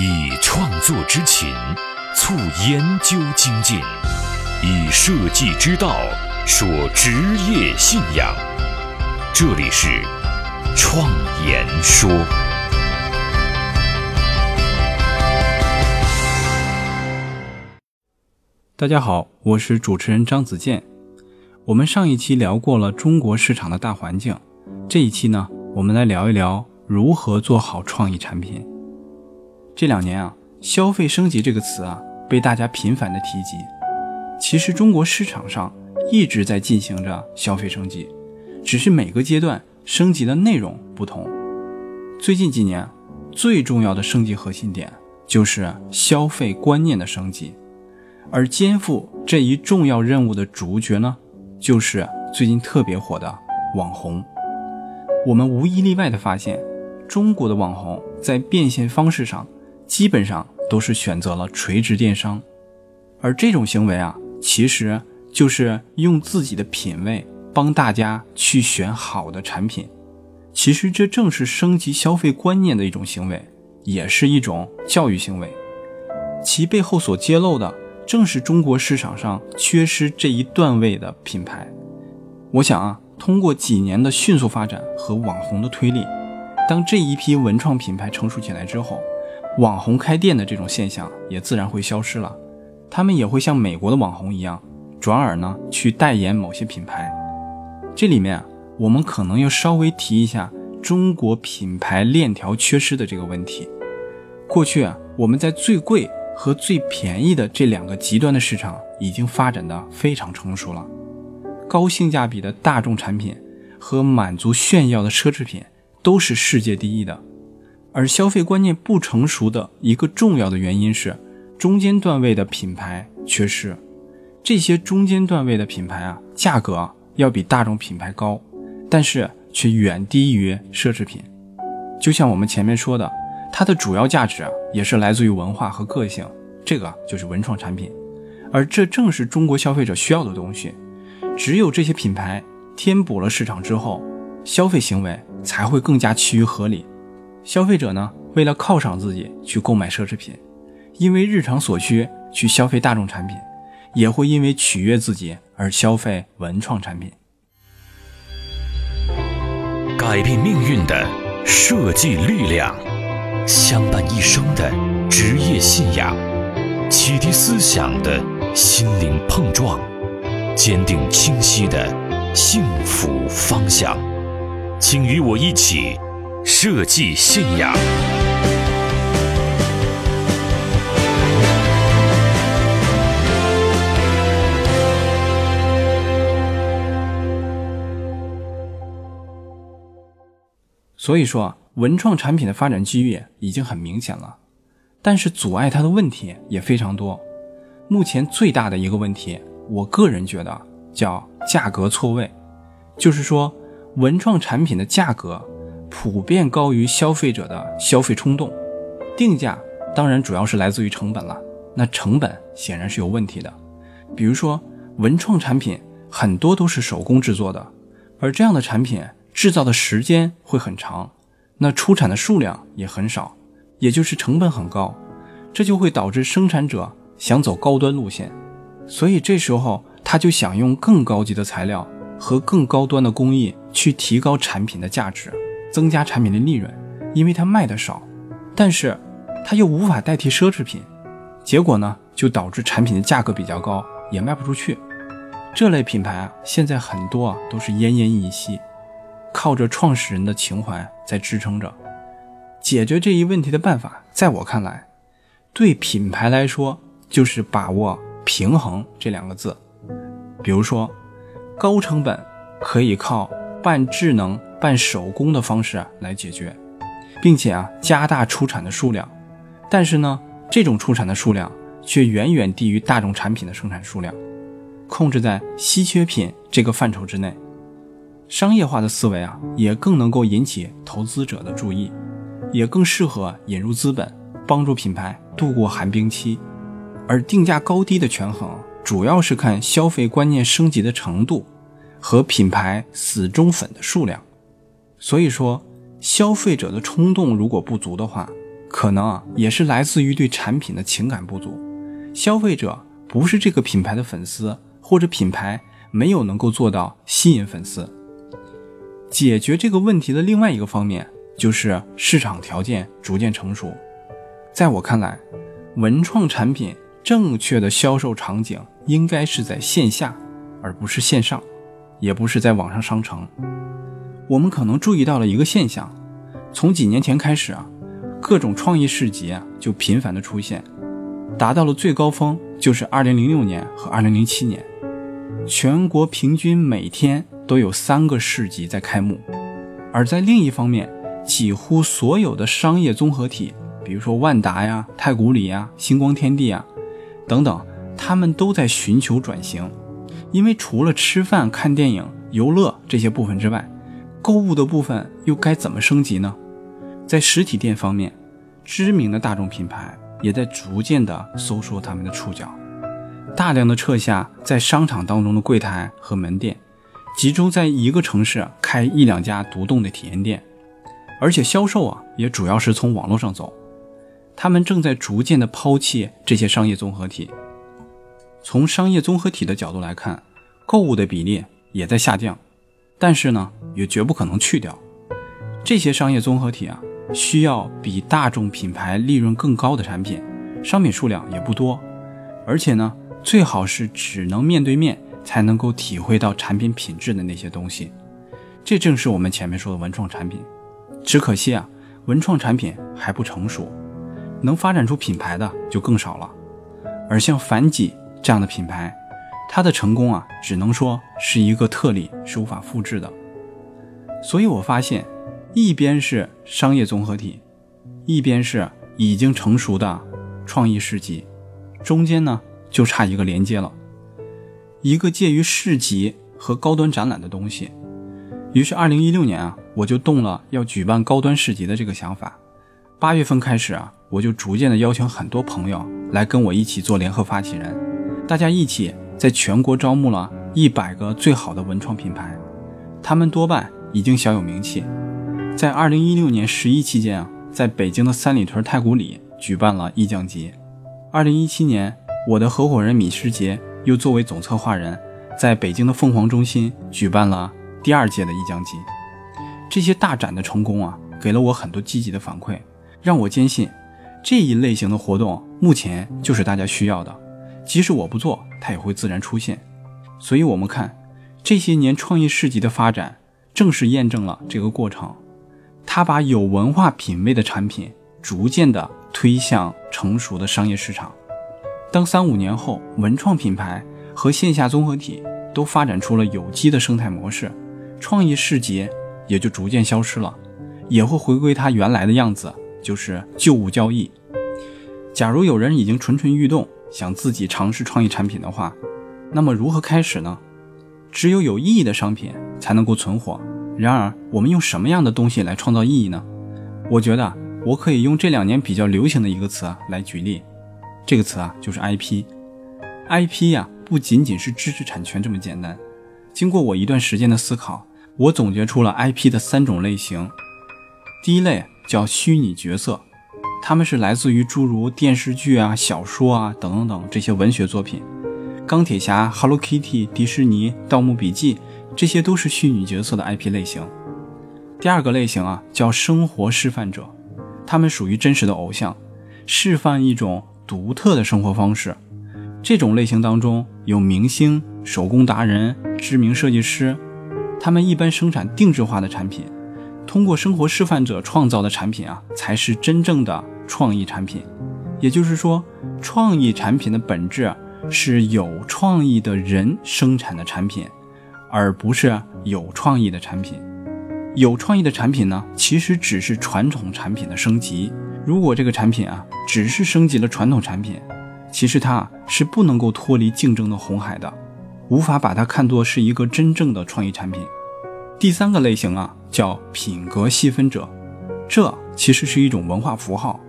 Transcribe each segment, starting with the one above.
以创作之情促研究精进，以设计之道说职业信仰。这里是创言说。大家好，我是主持人张子健。我们上一期聊过了中国市场的大环境，这一期呢，我们来聊一聊如何做好创意产品。这两年啊，消费升级这个词啊，被大家频繁的提及。其实中国市场上一直在进行着消费升级，只是每个阶段升级的内容不同。最近几年，最重要的升级核心点就是消费观念的升级，而肩负这一重要任务的主角呢，就是最近特别火的网红。我们无一例外的发现，中国的网红在变现方式上。基本上都是选择了垂直电商，而这种行为啊，其实就是用自己的品味帮大家去选好的产品。其实这正是升级消费观念的一种行为，也是一种教育行为。其背后所揭露的，正是中国市场上缺失这一段位的品牌。我想啊，通过几年的迅速发展和网红的推力，当这一批文创品牌成熟起来之后。网红开店的这种现象也自然会消失了，他们也会像美国的网红一样，转而呢去代言某些品牌。这里面我们可能要稍微提一下中国品牌链条缺失的这个问题。过去啊，我们在最贵和最便宜的这两个极端的市场已经发展的非常成熟了，高性价比的大众产品和满足炫耀的奢侈品都是世界第一的。而消费观念不成熟的一个重要的原因是，中间段位的品牌缺失。这些中间段位的品牌啊，价格要比大众品牌高，但是却远低于奢侈品。就像我们前面说的，它的主要价值啊，也是来自于文化和个性，这个就是文创产品。而这正是中国消费者需要的东西。只有这些品牌填补了市场之后，消费行为才会更加趋于合理。消费者呢，为了犒赏自己去购买奢侈品，因为日常所需去消费大众产品，也会因为取悦自己而消费文创产品。改变命运的设计力量，相伴一生的职业信仰，启迪思想的心灵碰撞，坚定清晰的幸福方向，请与我一起。设计信仰。所以说，文创产品的发展机遇已经很明显了，但是阻碍它的问题也非常多。目前最大的一个问题，我个人觉得叫价格错位，就是说，文创产品的价格。普遍高于消费者的消费冲动，定价当然主要是来自于成本了。那成本显然是有问题的。比如说，文创产品很多都是手工制作的，而这样的产品制造的时间会很长，那出产的数量也很少，也就是成本很高，这就会导致生产者想走高端路线，所以这时候他就想用更高级的材料和更高端的工艺去提高产品的价值。增加产品的利润，因为它卖的少，但是它又无法代替奢侈品，结果呢就导致产品的价格比较高，也卖不出去。这类品牌啊，现在很多啊都是奄奄一息，靠着创始人的情怀在支撑着。解决这一问题的办法，在我看来，对品牌来说就是把握平衡这两个字。比如说，高成本可以靠半智能。办手工的方式啊来解决，并且啊加大出产的数量，但是呢这种出产的数量却远远低于大众产品的生产数量，控制在稀缺品这个范畴之内。商业化的思维啊也更能够引起投资者的注意，也更适合引入资本，帮助品牌度过寒冰期。而定价高低的权衡，主要是看消费观念升级的程度和品牌死忠粉的数量。所以说，消费者的冲动如果不足的话，可能啊也是来自于对产品的情感不足。消费者不是这个品牌的粉丝，或者品牌没有能够做到吸引粉丝。解决这个问题的另外一个方面就是市场条件逐渐成熟。在我看来，文创产品正确的销售场景应该是在线下，而不是线上，也不是在网上商城。我们可能注意到了一个现象，从几年前开始啊，各种创意市集啊就频繁的出现，达到了最高峰就是2006年和2007年，全国平均每天。都有三个市集在开幕，而在另一方面，几乎所有的商业综合体，比如说万达呀、太古里呀、星光天地啊等等，他们都在寻求转型。因为除了吃饭、看电影、游乐这些部分之外，购物的部分又该怎么升级呢？在实体店方面，知名的大众品牌也在逐渐的收缩他们的触角，大量的撤下在商场当中的柜台和门店。集中在一个城市开一两家独栋的体验店，而且销售啊也主要是从网络上走。他们正在逐渐的抛弃这些商业综合体。从商业综合体的角度来看，购物的比例也在下降，但是呢，也绝不可能去掉。这些商业综合体啊，需要比大众品牌利润更高的产品，商品数量也不多，而且呢，最好是只能面对面。才能够体会到产品品质的那些东西，这正是我们前面说的文创产品。只可惜啊，文创产品还不成熟，能发展出品牌的就更少了。而像凡几这样的品牌，它的成功啊，只能说是一个特例，是无法复制的。所以我发现，一边是商业综合体，一边是已经成熟的创意市集，中间呢就差一个连接了。一个介于市集和高端展览的东西，于是二零一六年啊，我就动了要举办高端市集的这个想法。八月份开始啊，我就逐渐的邀请很多朋友来跟我一起做联合发起人，大家一起在全国招募了一百个最好的文创品牌，他们多半已经小有名气。在二零一六年十一期间啊，在北京的三里屯太古里举办了意匠节。二零一七年，我的合伙人米世杰。又作为总策划人，在北京的凤凰中心举办了第二届的意匠集。这些大展的成功啊，给了我很多积极的反馈，让我坚信这一类型的活动目前就是大家需要的。即使我不做，它也会自然出现。所以，我们看这些年创意市集的发展，正是验证了这个过程。它把有文化品位的产品逐渐的推向成熟的商业市场。当三五年后，文创品牌和线下综合体都发展出了有机的生态模式，创意市集也就逐渐消失了，也会回归它原来的样子，就是旧物交易。假如有人已经蠢蠢欲动，想自己尝试创意产品的话，那么如何开始呢？只有有意义的商品才能够存活。然而，我们用什么样的东西来创造意义呢？我觉得我可以用这两年比较流行的一个词来举例。这个词啊，就是 IP，IP 呀，不仅仅是知识产权这么简单。经过我一段时间的思考，我总结出了 IP 的三种类型。第一类叫虚拟角色，他们是来自于诸如电视剧啊、小说啊等等等这些文学作品。钢铁侠、Hello Kitty、迪士尼、盗墓笔记，这些都是虚拟角色的 IP 类型。第二个类型啊，叫生活示范者，他们属于真实的偶像，示范一种。独特的生活方式，这种类型当中有明星、手工达人、知名设计师，他们一般生产定制化的产品，通过生活示范者创造的产品啊，才是真正的创意产品。也就是说，创意产品的本质是有创意的人生产的产品，而不是有创意的产品。有创意的产品呢，其实只是传统产品的升级。如果这个产品啊，只是升级了传统产品，其实它是不能够脱离竞争的红海的，无法把它看作是一个真正的创意产品。第三个类型啊，叫品格细分者，这其实是一种文化符号，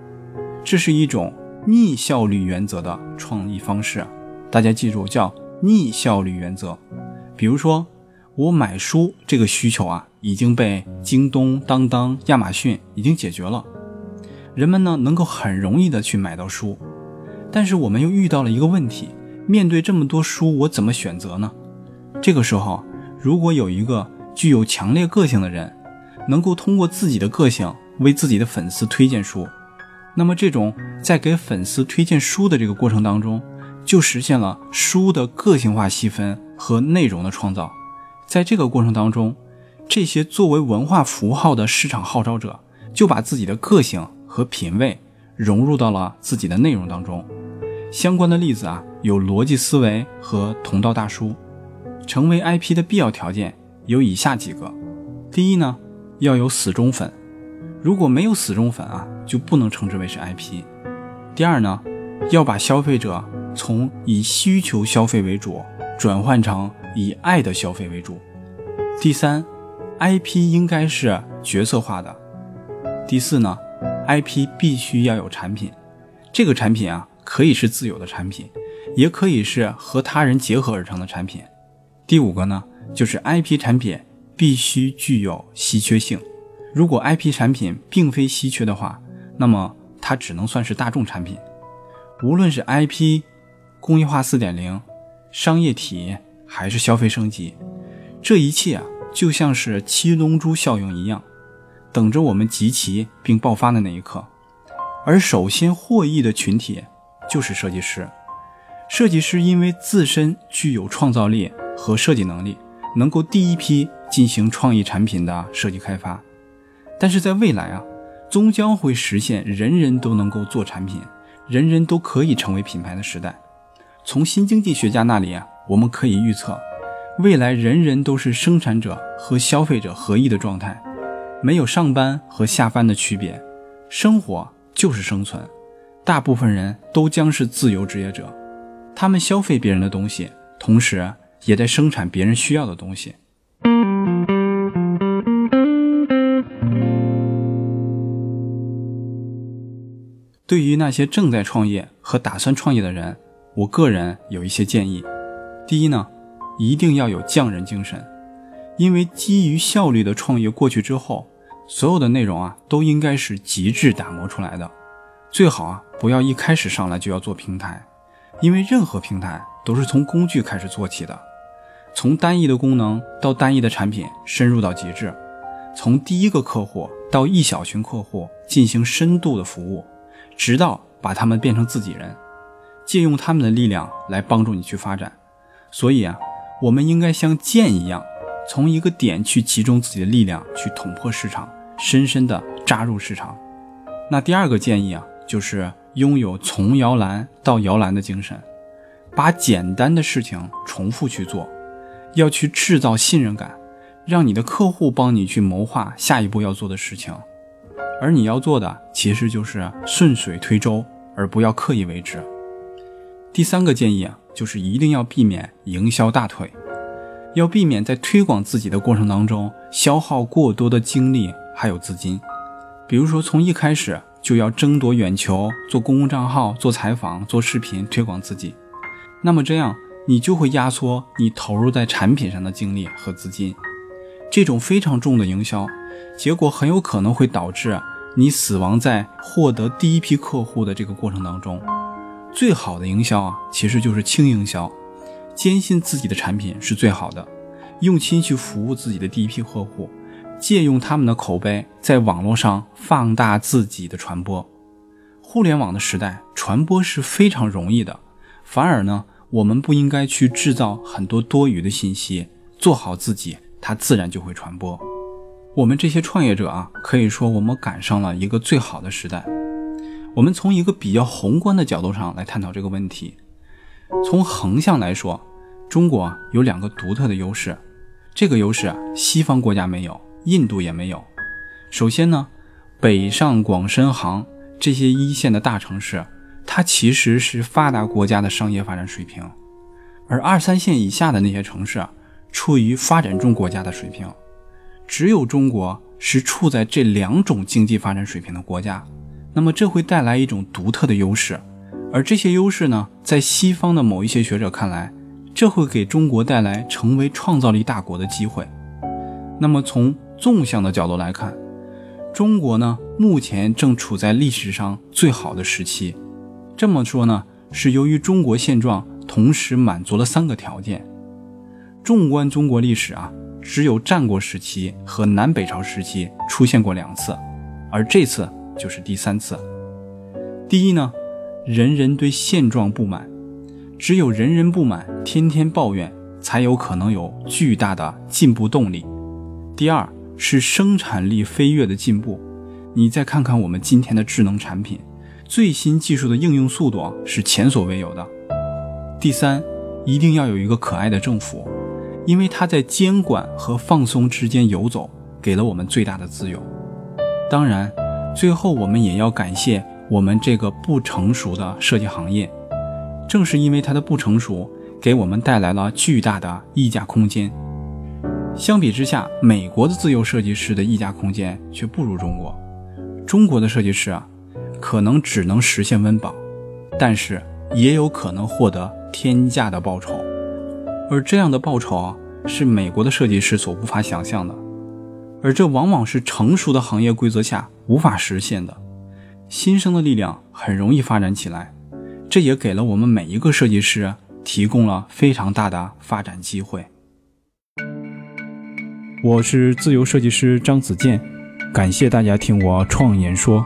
这是一种逆效率原则的创意方式。大家记住，叫逆效率原则。比如说，我买书这个需求啊，已经被京东、当当、亚马逊已经解决了。人们呢能够很容易的去买到书，但是我们又遇到了一个问题：面对这么多书，我怎么选择呢？这个时候，如果有一个具有强烈个性的人，能够通过自己的个性为自己的粉丝推荐书，那么这种在给粉丝推荐书的这个过程当中，就实现了书的个性化细分和内容的创造。在这个过程当中，这些作为文化符号的市场号召者，就把自己的个性和品味融入到了自己的内容当中。相关的例子啊，有逻辑思维和同道大叔。成为 IP 的必要条件有以下几个：第一呢，要有死忠粉，如果没有死忠粉啊，就不能称之为是 IP。第二呢，要把消费者从以需求消费为主，转换成以爱的消费为主。第三，IP 应该是角色化的。第四呢，IP 必须要有产品，这个产品啊，可以是自有的产品，也可以是和他人结合而成的产品。第五个呢，就是 IP 产品必须具有稀缺性。如果 IP 产品并非稀缺的话，那么它只能算是大众产品。无论是 IP、工业化4.0、商业体还是消费升级，这一切啊，就像是七龙珠效应一样，等着我们集齐并爆发的那一刻。而首先获益的群体就是设计师。设计师因为自身具有创造力。和设计能力能够第一批进行创意产品的设计开发，但是在未来啊，终将会实现人人都能够做产品，人人都可以成为品牌的时代。从新经济学家那里啊，我们可以预测，未来人人都是生产者和消费者合一的状态，没有上班和下班的区别，生活就是生存。大部分人都将是自由职业者，他们消费别人的东西，同时。也在生产别人需要的东西。对于那些正在创业和打算创业的人，我个人有一些建议。第一呢，一定要有匠人精神，因为基于效率的创业过去之后，所有的内容啊都应该是极致打磨出来的。最好啊不要一开始上来就要做平台，因为任何平台都是从工具开始做起的。从单一的功能到单一的产品，深入到极致；从第一个客户到一小群客户进行深度的服务，直到把他们变成自己人，借用他们的力量来帮助你去发展。所以啊，我们应该像剑一样，从一个点去集中自己的力量，去捅破市场，深深的扎入市场。那第二个建议啊，就是拥有从摇篮到摇篮的精神，把简单的事情重复去做。要去制造信任感，让你的客户帮你去谋划下一步要做的事情，而你要做的其实就是顺水推舟，而不要刻意为之。第三个建议啊，就是一定要避免营销大腿，要避免在推广自己的过程当中消耗过多的精力还有资金。比如说，从一开始就要争夺眼球，做公共账号、做采访、做视频推广自己，那么这样。你就会压缩你投入在产品上的精力和资金，这种非常重的营销，结果很有可能会导致你死亡在获得第一批客户的这个过程当中。最好的营销啊，其实就是轻营销，坚信自己的产品是最好的，用心去服务自己的第一批客户，借用他们的口碑，在网络上放大自己的传播。互联网的时代，传播是非常容易的，反而呢。我们不应该去制造很多多余的信息，做好自己，它自然就会传播。我们这些创业者啊，可以说我们赶上了一个最好的时代。我们从一个比较宏观的角度上来探讨这个问题。从横向来说，中国有两个独特的优势，这个优势啊西方国家没有，印度也没有。首先呢，北上广深杭这些一线的大城市。它其实是发达国家的商业发展水平，而二三线以下的那些城市啊处于发展中国家的水平。只有中国是处在这两种经济发展水平的国家，那么这会带来一种独特的优势。而这些优势呢，在西方的某一些学者看来，这会给中国带来成为创造力大国的机会。那么从纵向的角度来看，中国呢，目前正处在历史上最好的时期。这么说呢，是由于中国现状同时满足了三个条件。纵观中国历史啊，只有战国时期和南北朝时期出现过两次，而这次就是第三次。第一呢，人人对现状不满，只有人人不满，天天抱怨，才有可能有巨大的进步动力。第二是生产力飞跃的进步，你再看看我们今天的智能产品，最新技术的应用速度是前所未有的。第三，一定要有一个可爱的政府。因为它在监管和放松之间游走，给了我们最大的自由。当然，最后我们也要感谢我们这个不成熟的设计行业。正是因为它的不成熟，给我们带来了巨大的溢价空间。相比之下，美国的自由设计师的溢价空间却不如中国。中国的设计师啊，可能只能实现温饱，但是也有可能获得天价的报酬。而这样的报酬啊，是美国的设计师所无法想象的，而这往往是成熟的行业规则下无法实现的。新生的力量很容易发展起来，这也给了我们每一个设计师提供了非常大的发展机会。我是自由设计师张子健，感谢大家听我创言说。